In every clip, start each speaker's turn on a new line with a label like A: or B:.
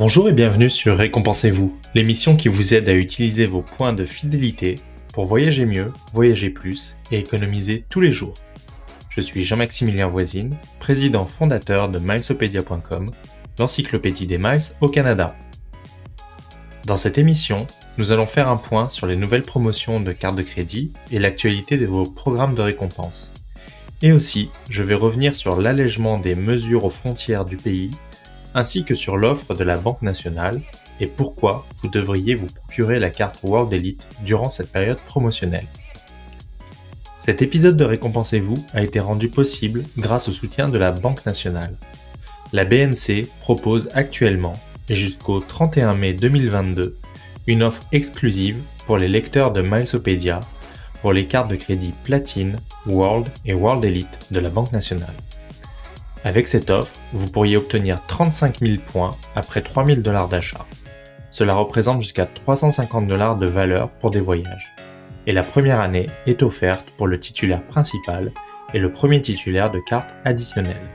A: Bonjour et bienvenue sur Récompensez-vous, l'émission qui vous aide à utiliser vos points de fidélité pour voyager mieux, voyager plus et économiser tous les jours. Je suis Jean-Maximilien Voisine, président fondateur de milesopedia.com, l'encyclopédie des miles au Canada. Dans cette émission, nous allons faire un point sur les nouvelles promotions de cartes de crédit et l'actualité de vos programmes de récompense. Et aussi, je vais revenir sur l'allègement des mesures aux frontières du pays ainsi que sur l'offre de la Banque nationale et pourquoi vous devriez vous procurer la carte World Elite durant cette période promotionnelle. Cet épisode de Récompensez-vous a été rendu possible grâce au soutien de la Banque nationale. La BNC propose actuellement, jusqu'au 31 mai 2022, une offre exclusive pour les lecteurs de Milesopedia pour les cartes de crédit Platine, World et World Elite de la Banque nationale. Avec cette offre, vous pourriez obtenir 35 000 points après 3 000 dollars d'achat. Cela représente jusqu'à 350 dollars de valeur pour des voyages. Et la première année est offerte pour le titulaire principal et le premier titulaire de cartes additionnelles.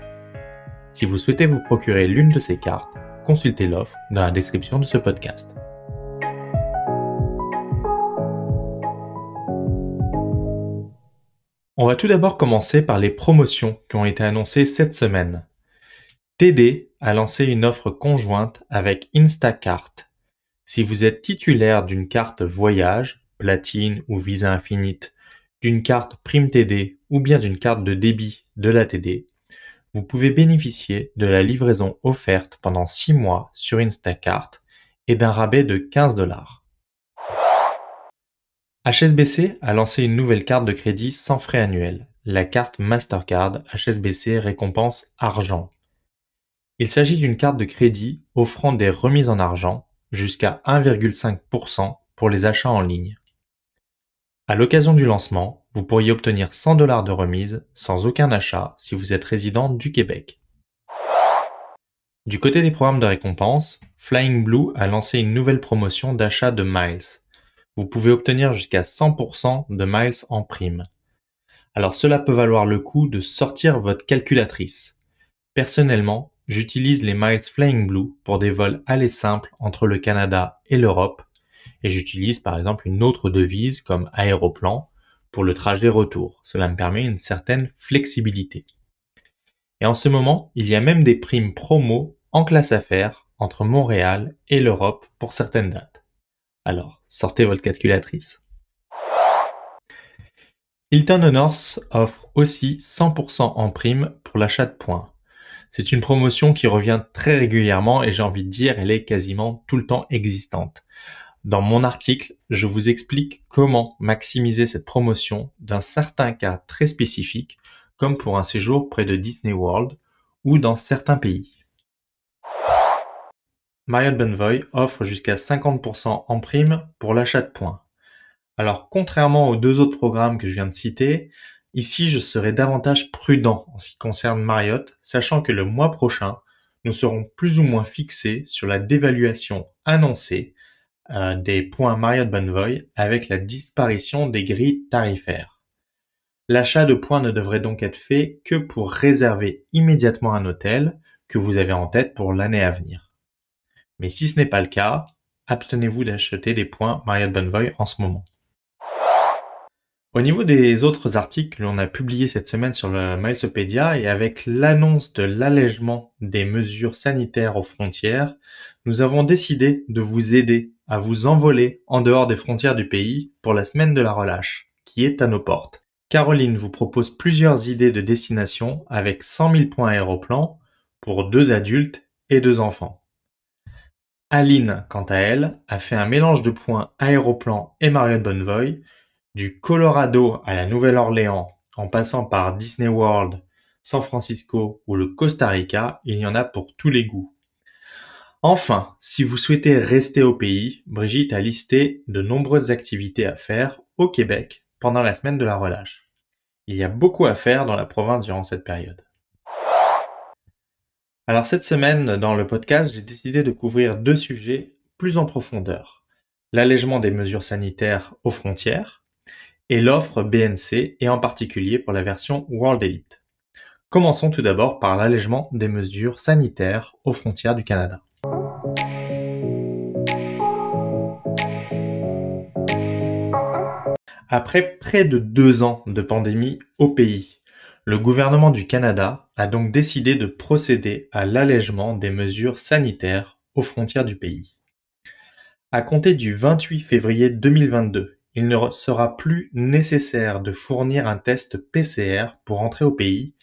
A: Si vous souhaitez vous procurer l'une de ces cartes, consultez l'offre dans la description de ce podcast. On va tout d'abord commencer par les promotions qui ont été annoncées cette semaine. TD a lancé une offre conjointe avec Instacart. Si vous êtes titulaire d'une carte voyage, platine ou visa infinite, d'une carte prime TD ou bien d'une carte de débit de la TD, vous pouvez bénéficier de la livraison offerte pendant 6 mois sur Instacart et d'un rabais de 15 dollars. HSBC a lancé une nouvelle carte de crédit sans frais annuels, la carte Mastercard HSBC récompense argent. Il s'agit d'une carte de crédit offrant des remises en argent jusqu'à 1,5% pour les achats en ligne. À l'occasion du lancement, vous pourriez obtenir 100 dollars de remise sans aucun achat si vous êtes résident du Québec. Du côté des programmes de récompense, Flying Blue a lancé une nouvelle promotion d'achat de miles vous pouvez obtenir jusqu'à 100% de miles en prime. Alors cela peut valoir le coup de sortir votre calculatrice. Personnellement, j'utilise les Miles Flying Blue pour des vols aller simples entre le Canada et l'Europe, et j'utilise par exemple une autre devise comme aéroplan pour le trajet retour. Cela me permet une certaine flexibilité. Et en ce moment, il y a même des primes promo en classe affaires entre Montréal et l'Europe pour certaines dates. Alors, sortez votre calculatrice. Hilton Honors offre aussi 100% en prime pour l'achat de points. C'est une promotion qui revient très régulièrement et j'ai envie de dire elle est quasiment tout le temps existante. Dans mon article, je vous explique comment maximiser cette promotion d'un certain cas très spécifique, comme pour un séjour près de Disney World ou dans certains pays. Marriott Bonvoy offre jusqu'à 50% en prime pour l'achat de points. Alors contrairement aux deux autres programmes que je viens de citer, ici je serai davantage prudent en ce qui concerne Marriott, sachant que le mois prochain, nous serons plus ou moins fixés sur la dévaluation annoncée euh, des points Marriott Bonvoy avec la disparition des grilles tarifaires. L'achat de points ne devrait donc être fait que pour réserver immédiatement un hôtel que vous avez en tête pour l'année à venir. Mais si ce n'est pas le cas, abstenez-vous d'acheter des points Marriott Bonvoy en ce moment. Au niveau des autres articles que l'on a publiés cette semaine sur le Milesopedia et avec l'annonce de l'allègement des mesures sanitaires aux frontières, nous avons décidé de vous aider à vous envoler en dehors des frontières du pays pour la semaine de la relâche, qui est à nos portes. Caroline vous propose plusieurs idées de destination avec 100 000 points aéroplan pour deux adultes et deux enfants. Aline, quant à elle, a fait un mélange de points Aéroplan et Marriott Bonvoy, du Colorado à la Nouvelle-Orléans, en passant par Disney World, San Francisco ou le Costa Rica, il y en a pour tous les goûts. Enfin, si vous souhaitez rester au pays, Brigitte a listé de nombreuses activités à faire au Québec pendant la semaine de la relâche. Il y a beaucoup à faire dans la province durant cette période. Alors cette semaine, dans le podcast, j'ai décidé de couvrir deux sujets plus en profondeur. L'allègement des mesures sanitaires aux frontières et l'offre BNC et en particulier pour la version World Elite. Commençons tout d'abord par l'allègement des mesures sanitaires aux frontières du Canada. Après près de deux ans de pandémie au pays, le gouvernement du Canada a donc décidé de procéder à l'allègement des mesures sanitaires aux frontières du pays. À compter du 28 février 2022, il ne sera plus nécessaire de fournir un test PCR pour entrer au pays,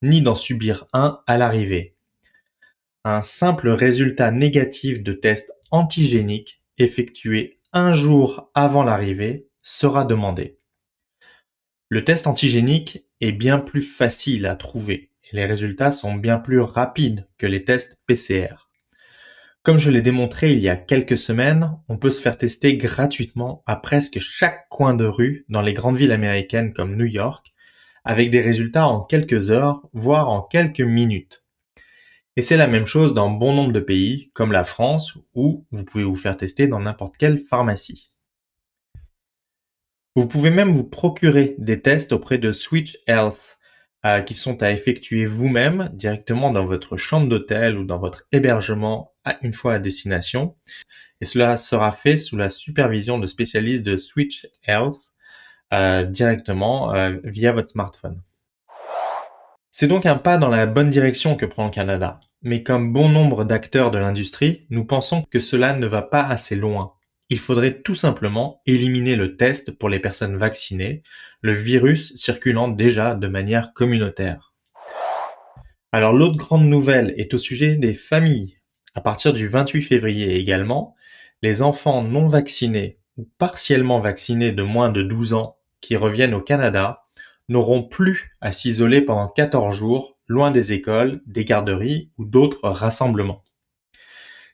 A: ni d'en subir un à l'arrivée. Un simple résultat négatif de test antigénique effectué un jour avant l'arrivée sera demandé. Le test antigénique est bien plus facile à trouver et les résultats sont bien plus rapides que les tests PCR. Comme je l'ai démontré il y a quelques semaines, on peut se faire tester gratuitement à presque chaque coin de rue dans les grandes villes américaines comme New York, avec des résultats en quelques heures, voire en quelques minutes. Et c'est la même chose dans bon nombre de pays, comme la France, où vous pouvez vous faire tester dans n'importe quelle pharmacie. Vous pouvez même vous procurer des tests auprès de Switch Health, euh, qui sont à effectuer vous-même directement dans votre chambre d'hôtel ou dans votre hébergement à une fois à destination. Et cela sera fait sous la supervision de spécialistes de Switch Health euh, directement euh, via votre smartphone. C'est donc un pas dans la bonne direction que prend le Canada. Mais comme bon nombre d'acteurs de l'industrie, nous pensons que cela ne va pas assez loin il faudrait tout simplement éliminer le test pour les personnes vaccinées, le virus circulant déjà de manière communautaire. Alors l'autre grande nouvelle est au sujet des familles. À partir du 28 février également, les enfants non vaccinés ou partiellement vaccinés de moins de 12 ans qui reviennent au Canada n'auront plus à s'isoler pendant 14 jours loin des écoles, des garderies ou d'autres rassemblements.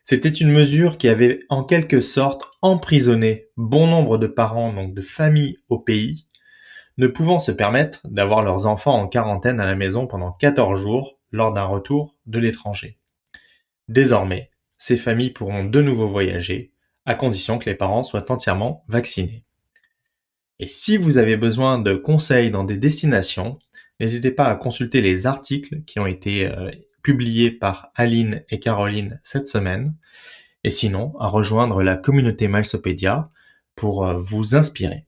A: C'était une mesure qui avait en quelque sorte emprisonné bon nombre de parents, donc de familles au pays, ne pouvant se permettre d'avoir leurs enfants en quarantaine à la maison pendant 14 jours lors d'un retour de l'étranger. Désormais, ces familles pourront de nouveau voyager, à condition que les parents soient entièrement vaccinés. Et si vous avez besoin de conseils dans des destinations, n'hésitez pas à consulter les articles qui ont été euh, publié par Aline et Caroline cette semaine, et sinon à rejoindre la communauté Milesopédia pour euh, vous inspirer.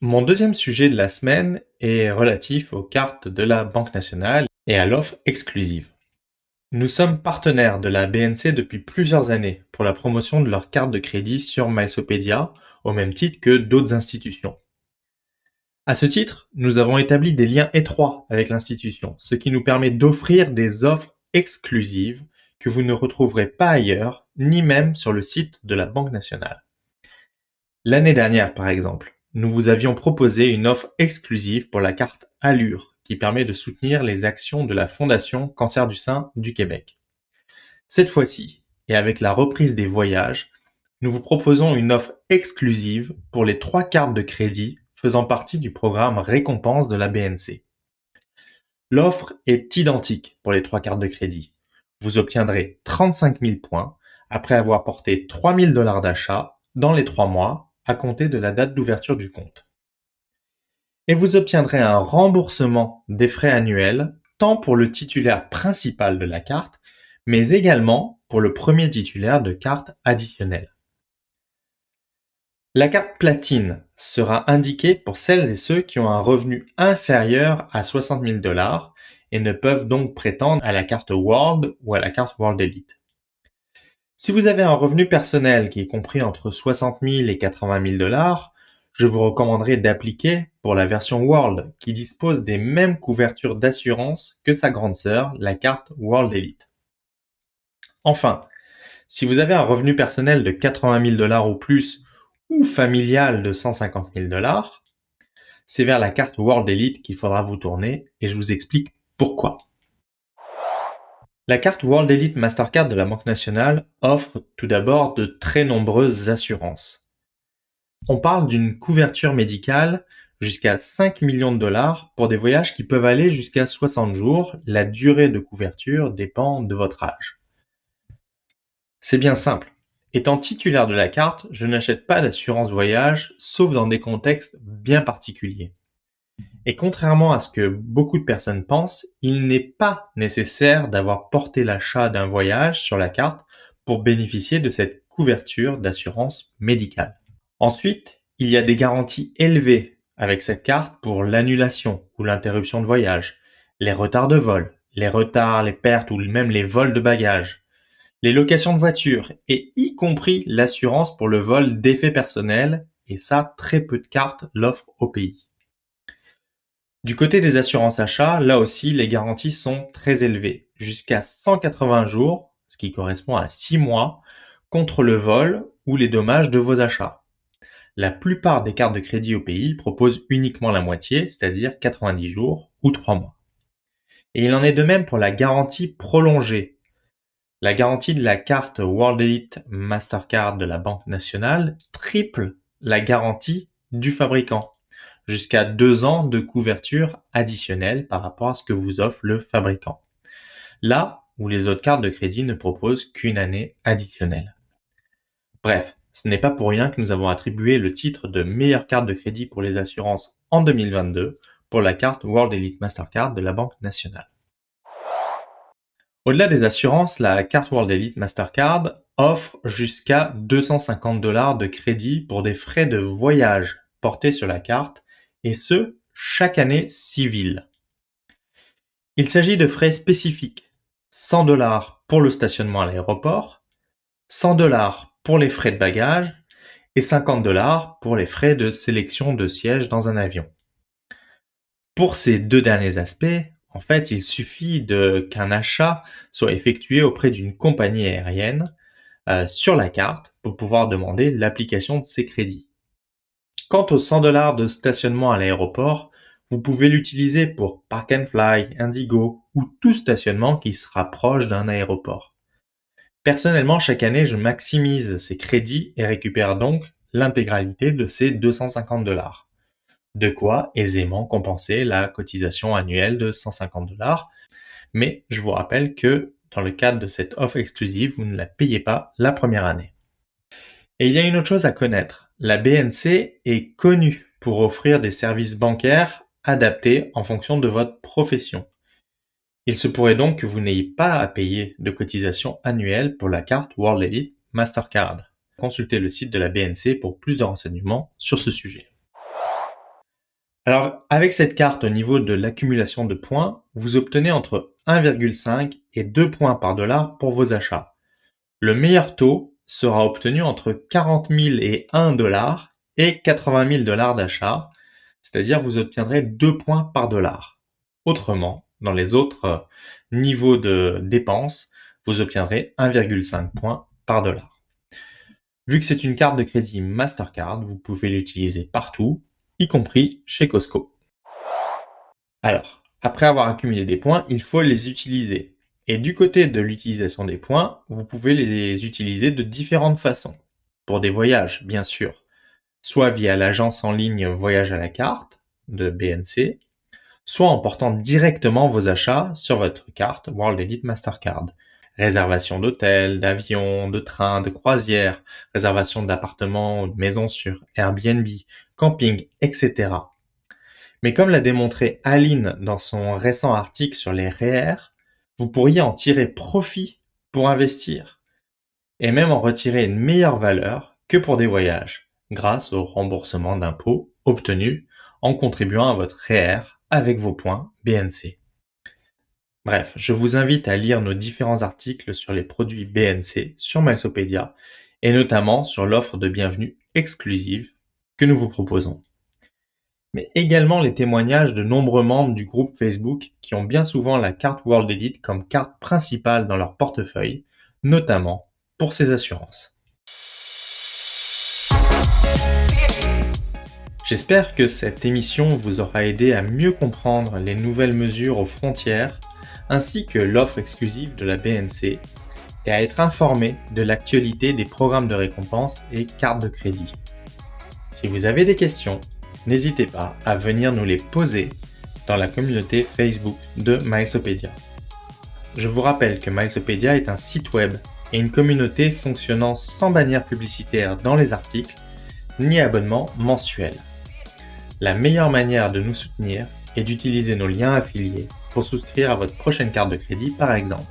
A: Mon deuxième sujet de la semaine est relatif aux cartes de la Banque nationale et à l'offre exclusive. Nous sommes partenaires de la BNC depuis plusieurs années pour la promotion de leurs cartes de crédit sur Milesopédia, au même titre que d'autres institutions. À ce titre, nous avons établi des liens étroits avec l'institution, ce qui nous permet d'offrir des offres exclusives que vous ne retrouverez pas ailleurs, ni même sur le site de la Banque nationale. L'année dernière, par exemple, nous vous avions proposé une offre exclusive pour la carte Allure, qui permet de soutenir les actions de la Fondation Cancer du sein du Québec. Cette fois-ci, et avec la reprise des voyages, nous vous proposons une offre exclusive pour les trois cartes de crédit faisant partie du programme récompense de la BNC. L'offre est identique pour les trois cartes de crédit. Vous obtiendrez 35 000 points après avoir porté 3 000 dollars d'achat dans les trois mois à compter de la date d'ouverture du compte. Et vous obtiendrez un remboursement des frais annuels tant pour le titulaire principal de la carte, mais également pour le premier titulaire de carte additionnelle. La carte platine sera indiquée pour celles et ceux qui ont un revenu inférieur à 60 000 dollars et ne peuvent donc prétendre à la carte World ou à la carte World Elite. Si vous avez un revenu personnel qui est compris entre 60 000 et 80 000 dollars, je vous recommanderais d'appliquer pour la version World qui dispose des mêmes couvertures d'assurance que sa grande sœur, la carte World Elite. Enfin, si vous avez un revenu personnel de 80 000 dollars ou plus ou familiale de 150 000 dollars, c'est vers la carte World Elite qu'il faudra vous tourner et je vous explique pourquoi. La carte World Elite Mastercard de la Banque nationale offre tout d'abord de très nombreuses assurances. On parle d'une couverture médicale jusqu'à 5 millions de dollars pour des voyages qui peuvent aller jusqu'à 60 jours. La durée de couverture dépend de votre âge. C'est bien simple. Étant titulaire de la carte, je n'achète pas d'assurance voyage, sauf dans des contextes bien particuliers. Et contrairement à ce que beaucoup de personnes pensent, il n'est pas nécessaire d'avoir porté l'achat d'un voyage sur la carte pour bénéficier de cette couverture d'assurance médicale. Ensuite, il y a des garanties élevées avec cette carte pour l'annulation ou l'interruption de voyage, les retards de vol, les retards, les pertes ou même les vols de bagages, les locations de voitures et y compris l'assurance pour le vol d'effets personnels et ça, très peu de cartes l'offrent au pays. Du côté des assurances achats, là aussi, les garanties sont très élevées, jusqu'à 180 jours, ce qui correspond à 6 mois, contre le vol ou les dommages de vos achats. La plupart des cartes de crédit au pays proposent uniquement la moitié, c'est-à-dire 90 jours ou 3 mois. Et il en est de même pour la garantie prolongée. La garantie de la carte World Elite Mastercard de la Banque nationale triple la garantie du fabricant. Jusqu'à deux ans de couverture additionnelle par rapport à ce que vous offre le fabricant. Là où les autres cartes de crédit ne proposent qu'une année additionnelle. Bref, ce n'est pas pour rien que nous avons attribué le titre de meilleure carte de crédit pour les assurances en 2022 pour la carte World Elite Mastercard de la Banque nationale. Au-delà des assurances, la carte World Elite Mastercard offre jusqu'à 250 dollars de crédit pour des frais de voyage portés sur la carte, et ce, chaque année civile. Il s'agit de frais spécifiques. 100 dollars pour le stationnement à l'aéroport, 100 dollars pour les frais de bagages et 50 dollars pour les frais de sélection de sièges dans un avion. Pour ces deux derniers aspects, en fait, il suffit qu'un achat soit effectué auprès d'une compagnie aérienne euh, sur la carte pour pouvoir demander l'application de ces crédits. Quant aux 100 dollars de stationnement à l'aéroport, vous pouvez l'utiliser pour Park Fly, Indigo ou tout stationnement qui sera proche d'un aéroport. Personnellement, chaque année, je maximise ces crédits et récupère donc l'intégralité de ces 250 dollars de quoi aisément compenser la cotisation annuelle de 150 dollars. Mais je vous rappelle que dans le cadre de cette offre exclusive, vous ne la payez pas la première année. Et il y a une autre chose à connaître. La BNC est connue pour offrir des services bancaires adaptés en fonction de votre profession. Il se pourrait donc que vous n'ayez pas à payer de cotisation annuelle pour la carte World Mastercard. Consultez le site de la BNC pour plus de renseignements sur ce sujet. Alors, avec cette carte au niveau de l'accumulation de points, vous obtenez entre 1,5 et 2 points par dollar pour vos achats. Le meilleur taux sera obtenu entre 40 000 et 1 dollar et 80 000 dollars d'achat, c'est-à-dire vous obtiendrez 2 points par dollar. Autrement, dans les autres euh, niveaux de dépenses, vous obtiendrez 1,5 points par dollar. Vu que c'est une carte de crédit Mastercard, vous pouvez l'utiliser partout, y compris chez Costco. Alors, après avoir accumulé des points, il faut les utiliser. Et du côté de l'utilisation des points, vous pouvez les utiliser de différentes façons. Pour des voyages, bien sûr, soit via l'agence en ligne Voyage à la carte de BNC, soit en portant directement vos achats sur votre carte World Elite Mastercard. Réservation d'hôtels, d'avions, de trains, de croisières, réservation d'appartements ou de maisons sur Airbnb, camping, etc. Mais comme l'a démontré Aline dans son récent article sur les REER, vous pourriez en tirer profit pour investir et même en retirer une meilleure valeur que pour des voyages grâce au remboursement d'impôts obtenus en contribuant à votre REER avec vos points BNC. Bref, je vous invite à lire nos différents articles sur les produits BNC sur Milesopedia et notamment sur l'offre de bienvenue exclusive que nous vous proposons. Mais également les témoignages de nombreux membres du groupe Facebook qui ont bien souvent la carte World Edit comme carte principale dans leur portefeuille, notamment pour ces assurances. J'espère que cette émission vous aura aidé à mieux comprendre les nouvelles mesures aux frontières ainsi que l'offre exclusive de la BNC et à être informé de l'actualité des programmes de récompense et cartes de crédit. Si vous avez des questions, n'hésitez pas à venir nous les poser dans la communauté Facebook de Milesopedia. Je vous rappelle que Milesopedia est un site web et une communauté fonctionnant sans bannière publicitaire dans les articles ni abonnement mensuel. La meilleure manière de nous soutenir est d'utiliser nos liens affiliés pour souscrire à votre prochaine carte de crédit par exemple.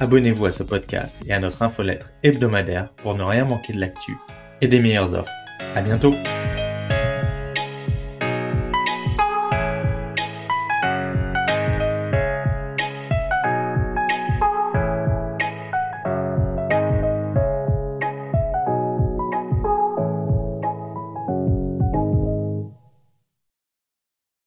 A: abonnez-vous à ce podcast et à notre infolettre hebdomadaire pour ne rien manquer de l'actu et des meilleures offres. À bientôt!